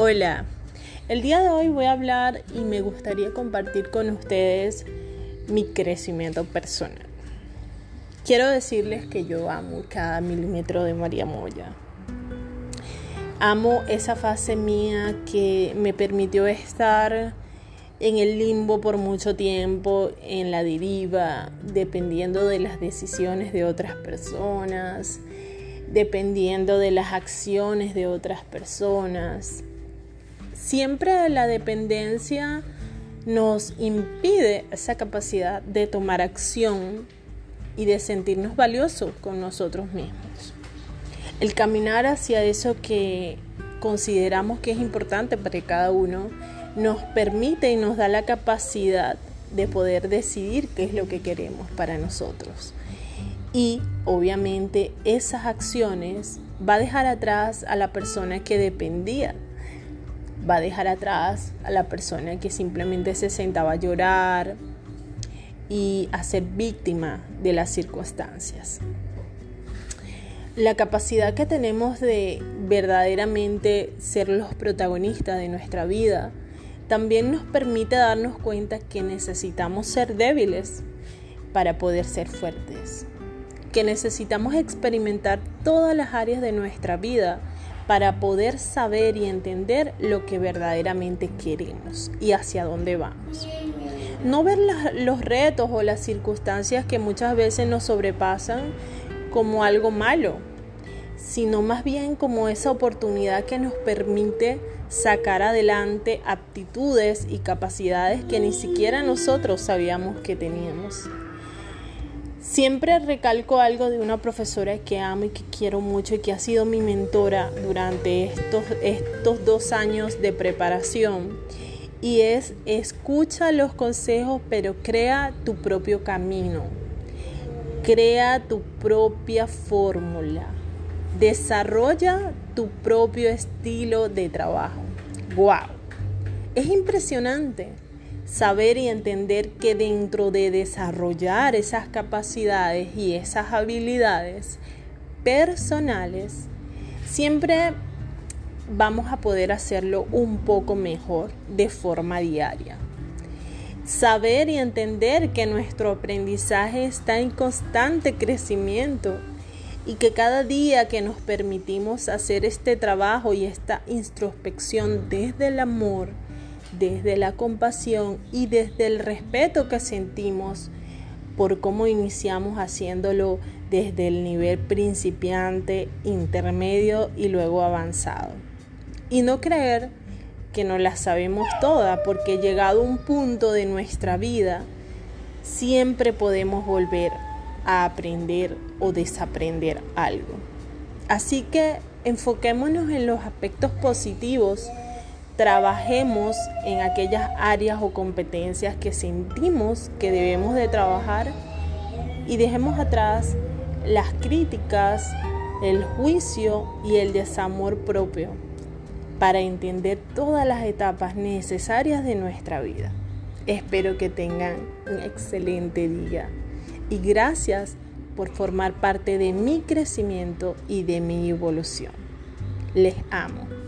Hola, el día de hoy voy a hablar y me gustaría compartir con ustedes mi crecimiento personal. Quiero decirles que yo amo cada milímetro de María Moya. Amo esa fase mía que me permitió estar en el limbo por mucho tiempo, en la deriva, dependiendo de las decisiones de otras personas, dependiendo de las acciones de otras personas. Siempre la dependencia nos impide esa capacidad de tomar acción y de sentirnos valiosos con nosotros mismos. El caminar hacia eso que consideramos que es importante para cada uno nos permite y nos da la capacidad de poder decidir qué es lo que queremos para nosotros. Y obviamente esas acciones va a dejar atrás a la persona que dependía, va a dejar atrás a la persona que simplemente se sentaba a llorar y a ser víctima de las circunstancias. La capacidad que tenemos de verdaderamente ser los protagonistas de nuestra vida también nos permite darnos cuenta que necesitamos ser débiles para poder ser fuertes que necesitamos experimentar todas las áreas de nuestra vida para poder saber y entender lo que verdaderamente queremos y hacia dónde vamos. No ver los retos o las circunstancias que muchas veces nos sobrepasan como algo malo, sino más bien como esa oportunidad que nos permite sacar adelante aptitudes y capacidades que ni siquiera nosotros sabíamos que teníamos. Siempre recalco algo de una profesora que amo y que quiero mucho y que ha sido mi mentora durante estos, estos dos años de preparación. Y es escucha los consejos pero crea tu propio camino. Crea tu propia fórmula. Desarrolla tu propio estilo de trabajo. ¡Wow! Es impresionante saber y entender que dentro de desarrollar esas capacidades y esas habilidades personales, siempre vamos a poder hacerlo un poco mejor de forma diaria. Saber y entender que nuestro aprendizaje está en constante crecimiento y que cada día que nos permitimos hacer este trabajo y esta introspección desde el amor, desde la compasión y desde el respeto que sentimos por cómo iniciamos haciéndolo desde el nivel principiante, intermedio y luego avanzado. Y no creer que no las sabemos todas, porque llegado un punto de nuestra vida, siempre podemos volver a aprender o desaprender algo. Así que enfoquémonos en los aspectos positivos trabajemos en aquellas áreas o competencias que sentimos que debemos de trabajar y dejemos atrás las críticas, el juicio y el desamor propio para entender todas las etapas necesarias de nuestra vida. Espero que tengan un excelente día y gracias por formar parte de mi crecimiento y de mi evolución. Les amo.